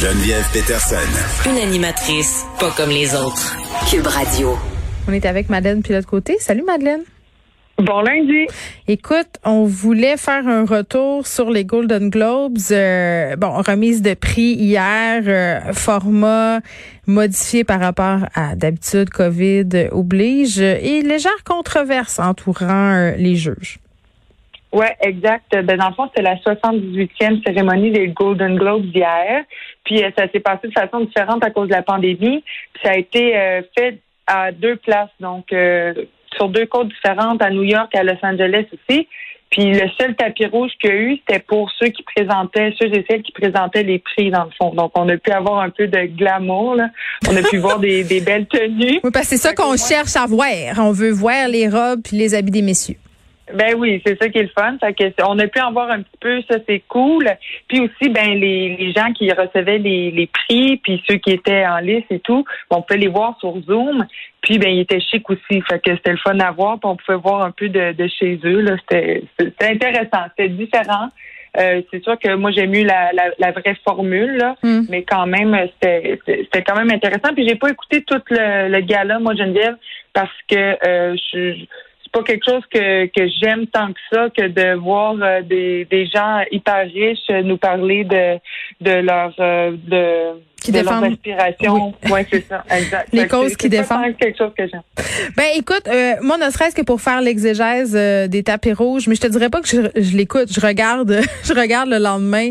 Geneviève Peterson. Une animatrice pas comme les autres. Cube Radio. On est avec Madeleine Pilote Côté. Salut Madeleine. Bon lundi. Écoute, on voulait faire un retour sur les Golden Globes. Euh, bon, remise de prix hier, euh, format modifié par rapport à d'habitude, COVID oblige, et légère controverse entourant euh, les juges. Oui, exact. Ben, dans le fond, c'est la 78e cérémonie des Golden Globes d'hier. Puis ça s'est passé de façon différente à cause de la pandémie. Puis ça a été fait à deux places, donc sur deux côtes différentes, à New York, à Los Angeles aussi. Puis le seul tapis rouge qu'il y a eu, c'était pour ceux qui présentaient, ceux et celles qui présentaient les prix dans le fond. Donc on a pu avoir un peu de glamour, là. On a pu voir des, des, belles tenues. Oui, parce que c'est ça qu'on cherche à voir. On veut voir les robes puis les habits des messieurs. Ben oui, c'est ça qui est le fun. Fait que on a pu en voir un petit peu, ça c'est cool. Puis aussi, ben les, les gens qui recevaient les, les prix, puis ceux qui étaient en liste et tout, on peut les voir sur Zoom. Puis ben ils étaient chics aussi, fait que c'était le fun à voir. Puis on pouvait voir un peu de, de chez eux. Là, c'était, c'était intéressant, c'était différent. Euh, c'est sûr que moi j'ai mieux la, la, la, vraie formule, là, mm. mais quand même c'était, c'était quand même intéressant. Puis j'ai pas écouté tout le, le gala, moi Geneviève, parce que euh, je pas quelque chose que, que j'aime tant que ça que de voir euh, des, des gens hyper riches nous parler de de leur euh, de qui défendent. Oui, c'est ça, exact. Les causes qui défendent. quelque chose que j'aime. Ben écoute, euh, moi ne serait-ce que pour faire l'exégèse euh, des tapis rouges, mais je te dirais pas que je, je l'écoute, je regarde je regarde le lendemain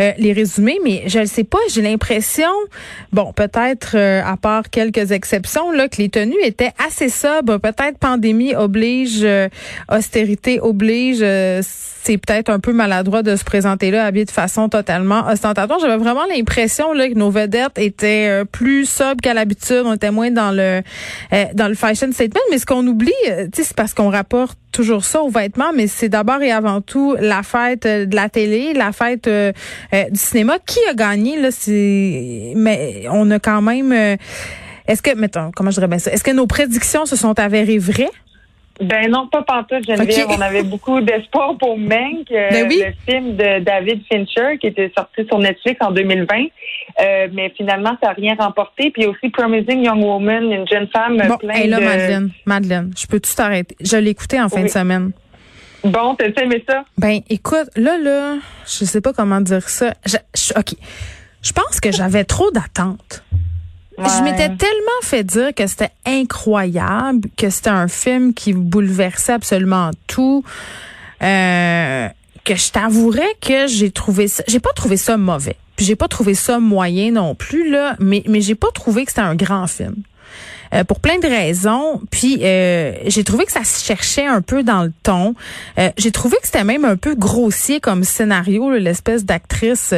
euh, les résumés, mais je ne sais pas, j'ai l'impression bon, peut-être à part quelques exceptions là que les tenues étaient assez sobres, peut-être pandémie oblige, austérité oblige, c'est peut-être un peu maladroit de se présenter là habillé de façon totalement ostentatoire. J'avais vraiment l'impression là que nos était euh, plus sobre qu'à l'habitude. On était moins dans le euh, dans le fashion statement. Mais ce qu'on oublie, euh, c'est parce qu'on rapporte toujours ça aux vêtements, mais c'est d'abord et avant tout la fête de la télé, la fête du cinéma. Qui a gagné là mais on a quand même. Est-ce que mettons comment je dirais bien ça? Est-ce que nos prédictions se sont avérées vraies? Ben non, pas pantoute, Geneviève. On avait beaucoup d'espoir pour Mank, euh, ben le film de David Fincher qui était sorti sur Netflix en 2020. Euh, mais finalement, ça n'a rien remporté. Puis aussi Promising Young Woman, une jeune femme bon, pleine là, de... Madeleine, Madeleine, je peux tout t'arrêter? Je l'ai écouté en fin de semaine. Bon, t'as aimé ça? Ben écoute, là, là, je sais pas comment dire ça. OK. Je pense que j'avais trop d'attentes. Je m'étais tellement fait dire que c'était incroyable, que c'était un film qui bouleversait absolument tout, euh, que je t'avouerais que j'ai trouvé ça, j'ai pas trouvé ça mauvais, puis j'ai pas trouvé ça moyen non plus là, mais mais j'ai pas trouvé que c'était un grand film. Euh, pour plein de raisons. Puis euh, j'ai trouvé que ça se cherchait un peu dans le ton. Euh, j'ai trouvé que c'était même un peu grossier comme scénario, l'espèce d'actrice,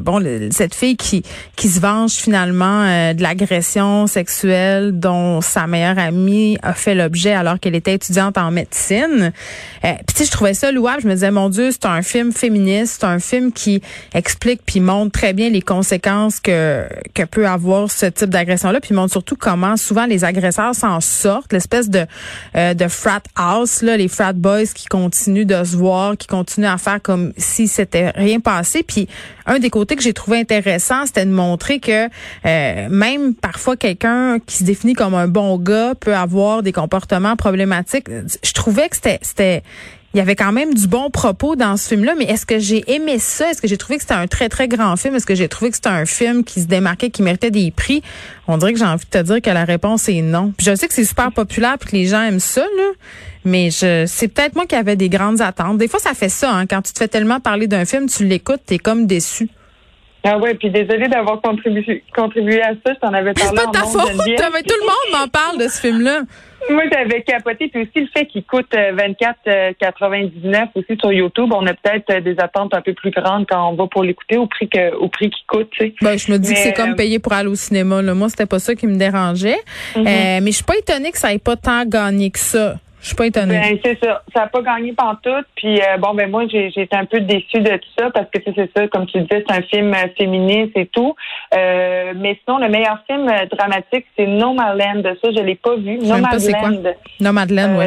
bon, cette fille qui qui se venge finalement de l'agression sexuelle dont sa meilleure amie a fait l'objet alors qu'elle était étudiante en médecine. puis tu sais, je trouvais ça louable. Je me disais, mon Dieu, c'est un film féministe, c'est un film qui explique puis montre très bien les conséquences que que peut avoir ce type d'agression-là, puis montre surtout comment souvent les agresseurs s'en sortent, l'espèce de euh, de frat house là, les frat boys qui continuent de se voir, qui continuent à faire comme si c'était rien passé. Puis un des côtés que j'ai trouvé intéressant, c'était de montrer que euh, même parfois quelqu'un qui se définit comme un bon gars peut avoir des comportements problématiques. Je trouvais que c'était c'était il y avait quand même du bon propos dans ce film-là, mais est-ce que j'ai aimé ça? Est-ce que j'ai trouvé que c'était un très, très grand film? Est-ce que j'ai trouvé que c'était un film qui se démarquait, qui méritait des prix? On dirait que j'ai envie de te dire que la réponse est non. Puis je sais que c'est super populaire et que les gens aiment ça, là, mais je c'est peut-être moi qui avais des grandes attentes. Des fois, ça fait ça, hein, quand tu te fais tellement parler d'un film, tu l'écoutes, t'es comme déçu. Ah ouais, puis désolée d'avoir contribué, contribué à ça. Je t'en avais parlé. C'est pas ta faute. tout le monde m'en parle de ce film-là. Moi, j'avais capoté. Puis aussi, le fait qu'il coûte 24,99 euh, aussi sur YouTube, on a peut-être euh, des attentes un peu plus grandes quand on va pour l'écouter au prix que au prix qu'il coûte. Tu sais. Ben, je me dis que c'est comme euh, payer pour aller au cinéma. Là. Moi, c'était pas ça qui me dérangeait. Mm-hmm. mais je suis pas étonnée que ça ait pas tant gagné que ça. Je suis pas étonnée. Ben, c'est ça. Ça n'a pas gagné pantoute. Puis euh, bon, ben moi, j'ai été un peu déçue de tout ça parce que c'est ça, comme tu disais, c'est un film euh, féministe et tout. Euh, mais sinon, le meilleur film dramatique, c'est Nomadland. Ça, je l'ai pas vu. Nomadland. Nomadland, oui.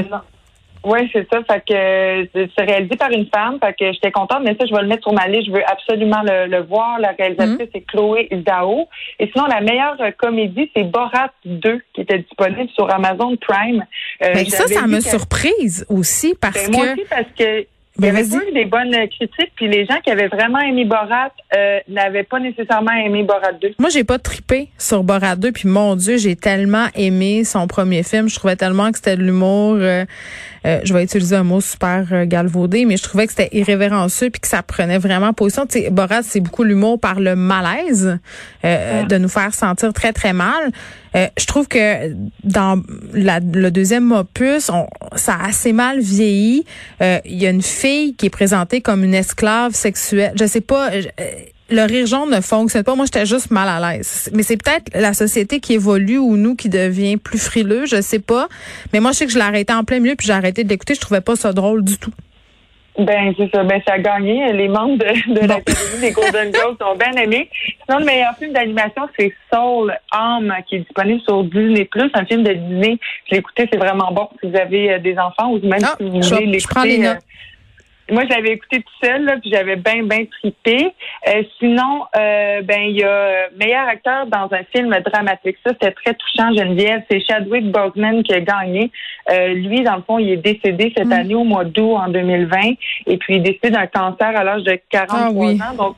Oui, c'est ça. Fait que euh, c'est réalisé par une femme. Fait que j'étais contente, mais ça, je vais le mettre sur ma liste. Je veux absolument le, voir. La réalisatrice, mhm. c'est Chloé Zhao. Et sinon, la meilleure comédie, c'est Borat 2, qui était disponible sur Amazon Prime. Euh, mais ça, ça me surprise aussi parce ben, que. Moi aussi, parce que il y avait eu des bonnes critiques, puis les gens qui avaient vraiment aimé Borat euh, n'avaient pas nécessairement aimé Borat 2. Moi, j'ai pas tripé sur Borat 2, puis mon Dieu, j'ai tellement aimé son premier film. Je trouvais tellement que c'était de l'humour. Euh, euh, je vais utiliser un mot super galvaudé, mais je trouvais que c'était irrévérencieux puis que ça prenait vraiment position. Tu sais, Borat, c'est beaucoup l'humour par le malaise, de nous faire sentir très très mal. Je trouve que dans le deuxième opus, on, ça a assez mal vieilli. Il y a une fille qui est présentée comme une esclave sexuelle. Je sais pas. Euh, le rire jaune ne fonctionne pas. Moi, j'étais juste mal à l'aise. Mais c'est peut-être la société qui évolue ou nous qui devient plus frileux, je sais pas. Mais moi, je sais que je arrêté en plein milieu puis j'ai arrêté de l'écouter. Je trouvais pas ça drôle du tout. Ben, c'est ça. Ben, ça a gagné. Les membres de, de l'Académie des Golden Globes ont bien aimé. Sinon, le meilleur film d'animation, c'est Soul, Âme, qui est disponible sur Disney+. Un film de Disney. Je l'ai écouté, c'est vraiment bon. Si vous avez euh, des enfants ou même ah, si vous voulez l'écouter. Euh, moi, je l'avais écouté tout seul, là, puis j'avais bien, bien trippé. Euh, sinon, euh, ben il y a meilleur acteur dans un film dramatique. Ça, c'était très touchant, Geneviève. C'est Chadwick Boseman qui a gagné. Euh, lui, dans le fond, il est décédé cette mm. année au mois d'août en 2020. Et puis, il est décédé d'un cancer à l'âge de 43 ah ans. Donc,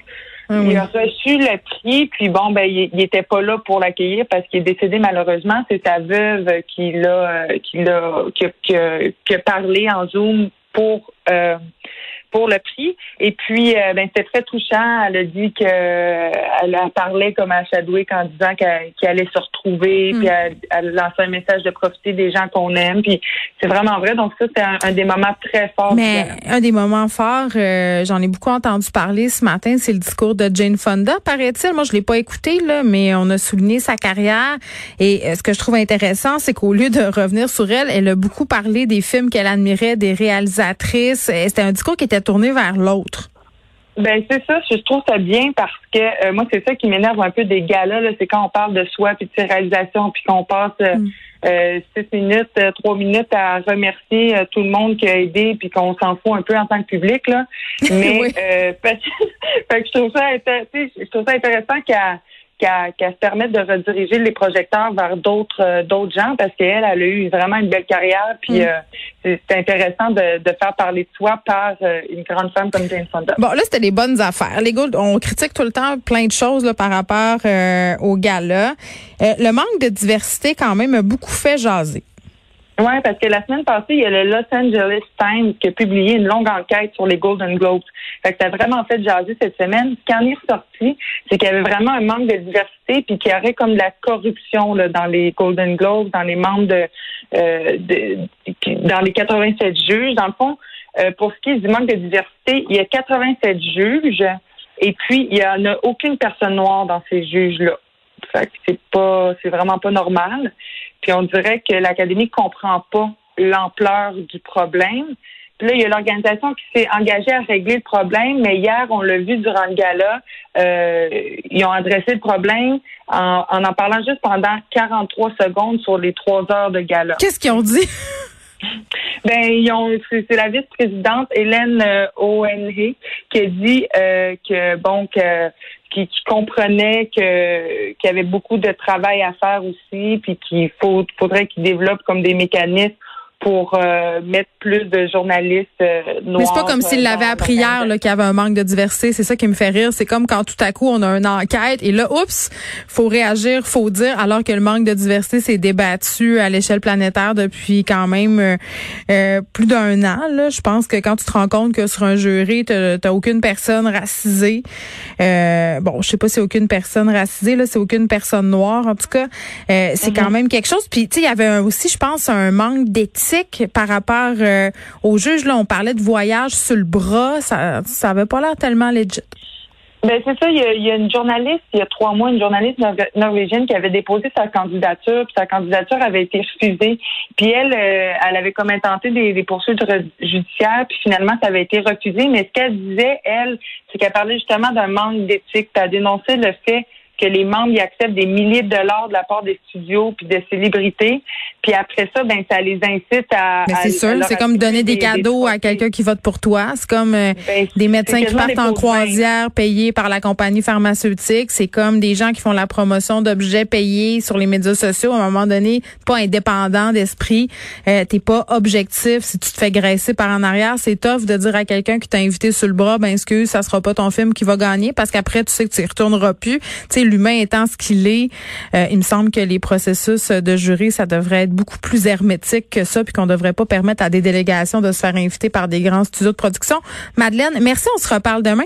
ah il a reçu le prix, puis bon, ben, il, il était pas là pour l'accueillir parce qu'il est décédé malheureusement. C'est sa veuve qui l'a, qui l'a, qui, qui a parlé en Zoom pour euh, pour le prix. Et puis, euh, ben, c'était très touchant. Elle a dit que elle a parlé comme à Chadwick en disant qu'elle allait se retrouver, mm. puis elle, elle lancé un message de profiter des gens qu'on aime. Puis c'est vraiment vrai. Donc ça, c'est un, des moments très forts. Mais un des moments forts, euh, j'en ai beaucoup entendu parler ce matin, c'est le discours de Jane Fonda, paraît-il. Moi, je l'ai pas écouté là, mais on a souligné sa carrière. Et euh, ce que je trouve intéressant, c'est qu'au lieu de revenir sur elle, elle a beaucoup parlé des films qu'elle admirait, des réalisatrices. C'était un discours qui était tourner vers l'autre? Ben c'est ça, je trouve ça bien parce que euh, moi c'est ça qui m'énerve un peu des galas là, c'est quand on parle de soi puis de ses réalisations puis qu'on passe euh, mm. euh, six minutes, trois minutes à remercier tout le monde qui a aidé puis qu'on s'en fout un peu en tant que public là. Mais je trouve ça je trouve ça intéressant qu'à qu'à se permettre de rediriger les projecteurs vers d'autres euh, d'autres gens parce qu'elle, elle a eu vraiment une belle carrière. Puis mm. euh, c'est intéressant de, de, faire parler de soi par euh, une grande femme comme Jane Fonda. Bon, là, c'était les bonnes affaires. Les Gold, on critique tout le temps plein de choses là, par rapport au gala. le manque de diversité, quand même, a beaucoup fait jaser. Parce que la semaine passée, il y a le Los Angeles Times qui a publié une longue enquête sur les Golden Globes. Fait que ça a vraiment fait jaser cette semaine. Ce qui en est ressorti, c'est qu'il y avait vraiment un manque de diversité, puis qu'il y aurait comme de la corruption là, dans les Golden Globes, dans les membres de, euh, dans les 87 juges. Dans le fond, euh, pour ce qui est du manque de diversité, il y a 87 juges, et puis il y en a aucune personne noire dans ces juges-là. Fait que c'est pas, c'est vraiment pas normal. Puis on dirait que l'Académie comprend pas l'ampleur du problème. Puis là, il y a l'organisation qui s'est engagée à régler le problème, mais hier, on l'a vu durant le gala, euh, ils ont adressé le problème en, en, parlant juste pendant 43 secondes sur les trois heures de gala. Qu'est-ce qu'ils ont dit? Ben, ils ont, c'est, la vice-présidente Hélène euh, O'Henry qui a dit euh, que bon que qui, comprenait que qu'il y avait beaucoup de travail à faire aussi, puis qu'il faudrait qu'ils développent comme des mécanismes pour euh, mettre plus de journalistes euh, noirs. Mais c'est pas comme s'il euh, l'avait appris hier qu'il y avait un manque de diversité. C'est ça qui me fait rire. C'est comme quand tout à coup on a une enquête et là, oups, faut réagir, faut dire, alors que le manque de diversité s'est débattu à l'échelle planétaire depuis quand même plus d'un an. Là. Je pense que quand tu te rends compte que sur un jury, t'as aucune personne racisée. bon, je sais pas si aucune personne racisée là, c'est aucune personne noire. En tout cas, c'est mm-hmm. quand même quelque chose. Puis tu sais, il y avait aussi, je pense, un manque d'éthique par rapport euh, au juge. Là, on parlait de voyage sur le bras. Ça, ça avait pas l'air tellement legit. Ben c'est ça. Il y, a, une journaliste, il y a trois mois, une journaliste norvégienne qui avait déposé sa candidature, puis sa candidature avait été refusée. Puis elle, euh, elle avait comme intenté des, des, poursuites judiciaires, puis finalement ça avait été refusé. Mais ce qu'elle disait, elle, c'est qu'elle parlait justement d'un manque d'éthique. Elle dénoncé le fait que les membres y acceptent des milliers de dollars de la part des studios puis des célébrités. Puis après ça, ben ça les incite à. Mais c'est sûr, c'est comme donner des, cadeaux à quelqu'un qui vote pour toi. C'est comme euh, ben, des médecins qui partent en croisière payés par la compagnie pharmaceutique. C'est comme des gens qui font la promotion d'objets payés sur les médias sociaux. À un moment donné, pas indépendant d'esprit, euh, t'es pas objectif. Si tu te fais graisser par en arrière, c'est tough de dire à quelqu'un qui t'a invité sur le bras, ben excuse, ça sera pas ton film qui va gagner parce qu'après tu sais que tu y retourneras plus. L'humain étant ce qu'il est, euh, il me semble que les processus de jury, ça devrait être beaucoup plus hermétique que ça, puis qu'on devrait pas permettre à des délégations de se faire inviter par des grands studios de production. Madeleine, merci, on se reparle demain.